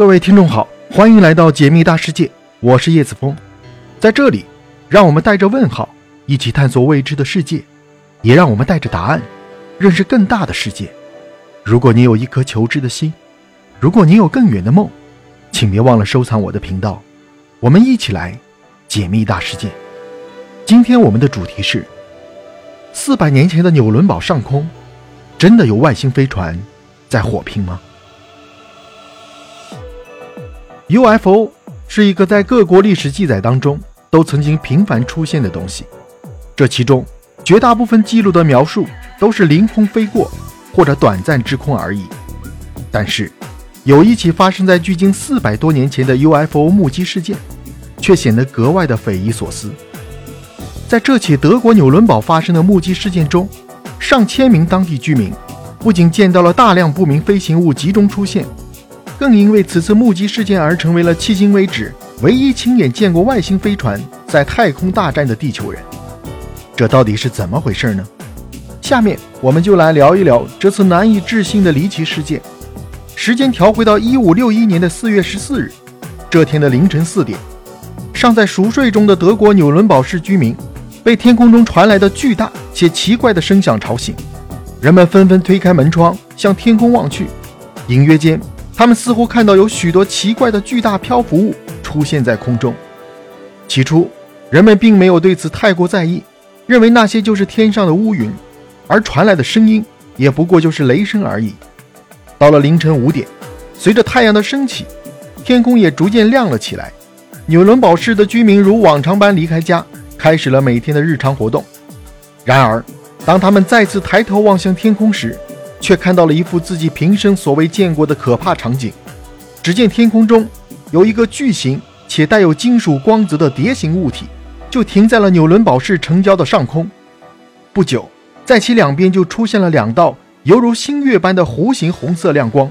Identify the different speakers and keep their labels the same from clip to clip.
Speaker 1: 各位听众好，欢迎来到解密大世界，我是叶子峰，在这里，让我们带着问号一起探索未知的世界，也让我们带着答案认识更大的世界。如果你有一颗求知的心，如果你有更远的梦，请别忘了收藏我的频道，我们一起来解密大世界。今天我们的主题是：四百年前的纽伦堡上空，真的有外星飞船在火拼吗？UFO 是一个在各国历史记载当中都曾经频繁出现的东西，这其中绝大部分记录的描述都是凌空飞过或者短暂滞空而已。但是，有一起发生在距今四百多年前的 UFO 目击事件，却显得格外的匪夷所思。在这起德国纽伦堡发生的目击事件中，上千名当地居民不仅见到了大量不明飞行物集中出现。更因为此次目击事件而成为了迄今为止唯一亲眼见过外星飞船在太空大战的地球人，这到底是怎么回事呢？下面我们就来聊一聊这次难以置信的离奇事件。时间调回到一五六一年的四月十四日，这天的凌晨四点，尚在熟睡中的德国纽伦堡市居民被天空中传来的巨大且奇怪的声响吵醒，人们纷纷推开门窗向天空望去，隐约间。他们似乎看到有许多奇怪的巨大漂浮物出现在空中。起初，人们并没有对此太过在意，认为那些就是天上的乌云，而传来的声音也不过就是雷声而已。到了凌晨五点，随着太阳的升起，天空也逐渐亮了起来。纽伦堡市的居民如往常般离开家，开始了每天的日常活动。然而，当他们再次抬头望向天空时，却看到了一幅自己平生所未见过的可怕场景。只见天空中有一个巨型且带有金属光泽的蝶形物体，就停在了纽伦堡市城郊的上空。不久，在其两边就出现了两道犹如星月般的弧形红色亮光，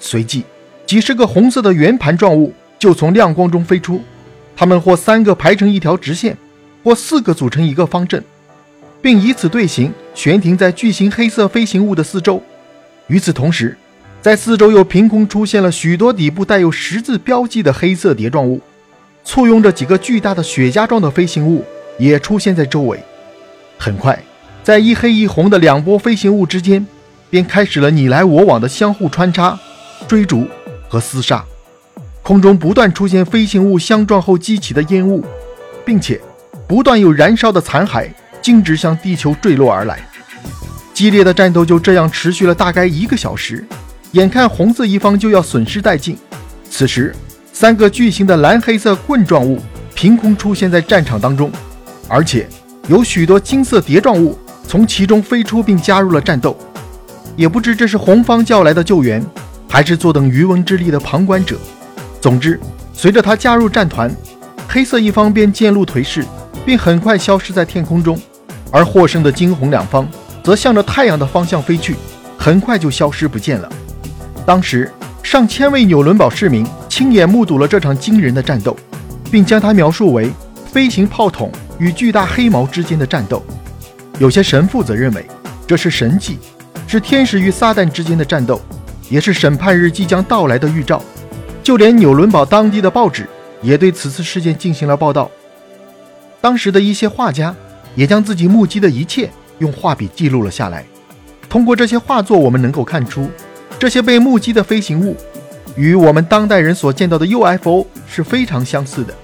Speaker 1: 随即几十个红色的圆盘状物就从亮光中飞出。它们或三个排成一条直线，或四个组成一个方阵。并以此队形悬停在巨型黑色飞行物的四周。与此同时，在四周又凭空出现了许多底部带有十字标记的黑色碟状物，簇拥着几个巨大的雪茄状的飞行物也出现在周围。很快，在一黑一红的两波飞行物之间，便开始了你来我往的相互穿插、追逐和厮杀。空中不断出现飞行物相撞后激起的烟雾，并且不断有燃烧的残骸。径直向地球坠落而来，激烈的战斗就这样持续了大概一个小时，眼看红色一方就要损失殆尽。此时，三个巨型的蓝黑色棍状物凭空出现在战场当中，而且有许多金色碟状物从其中飞出并加入了战斗。也不知这是红方叫来的救援，还是坐等渔翁之利的旁观者。总之，随着他加入战团，黑色一方便渐露颓势。并很快消失在天空中，而获胜的惊鸿两方则向着太阳的方向飞去，很快就消失不见了。当时，上千位纽伦堡市民亲眼目睹了这场惊人的战斗，并将它描述为飞行炮筒与巨大黑毛之间的战斗。有些神父则认为这是神迹，是天使与撒旦之间的战斗，也是审判日即将到来的预兆。就连纽伦堡当地的报纸也对此次事件进行了报道。当时的一些画家也将自己目击的一切用画笔记录了下来。通过这些画作，我们能够看出，这些被目击的飞行物与我们当代人所见到的 UFO 是非常相似的。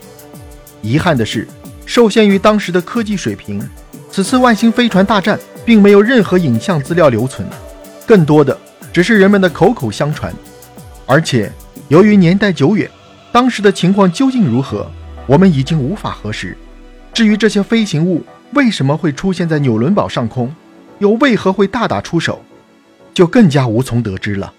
Speaker 1: 遗憾的是，受限于当时的科技水平，此次外星飞船大战并没有任何影像资料留存，更多的只是人们的口口相传。而且，由于年代久远，当时的情况究竟如何，我们已经无法核实。至于这些飞行物为什么会出现在纽伦堡上空，又为何会大打出手，就更加无从得知了。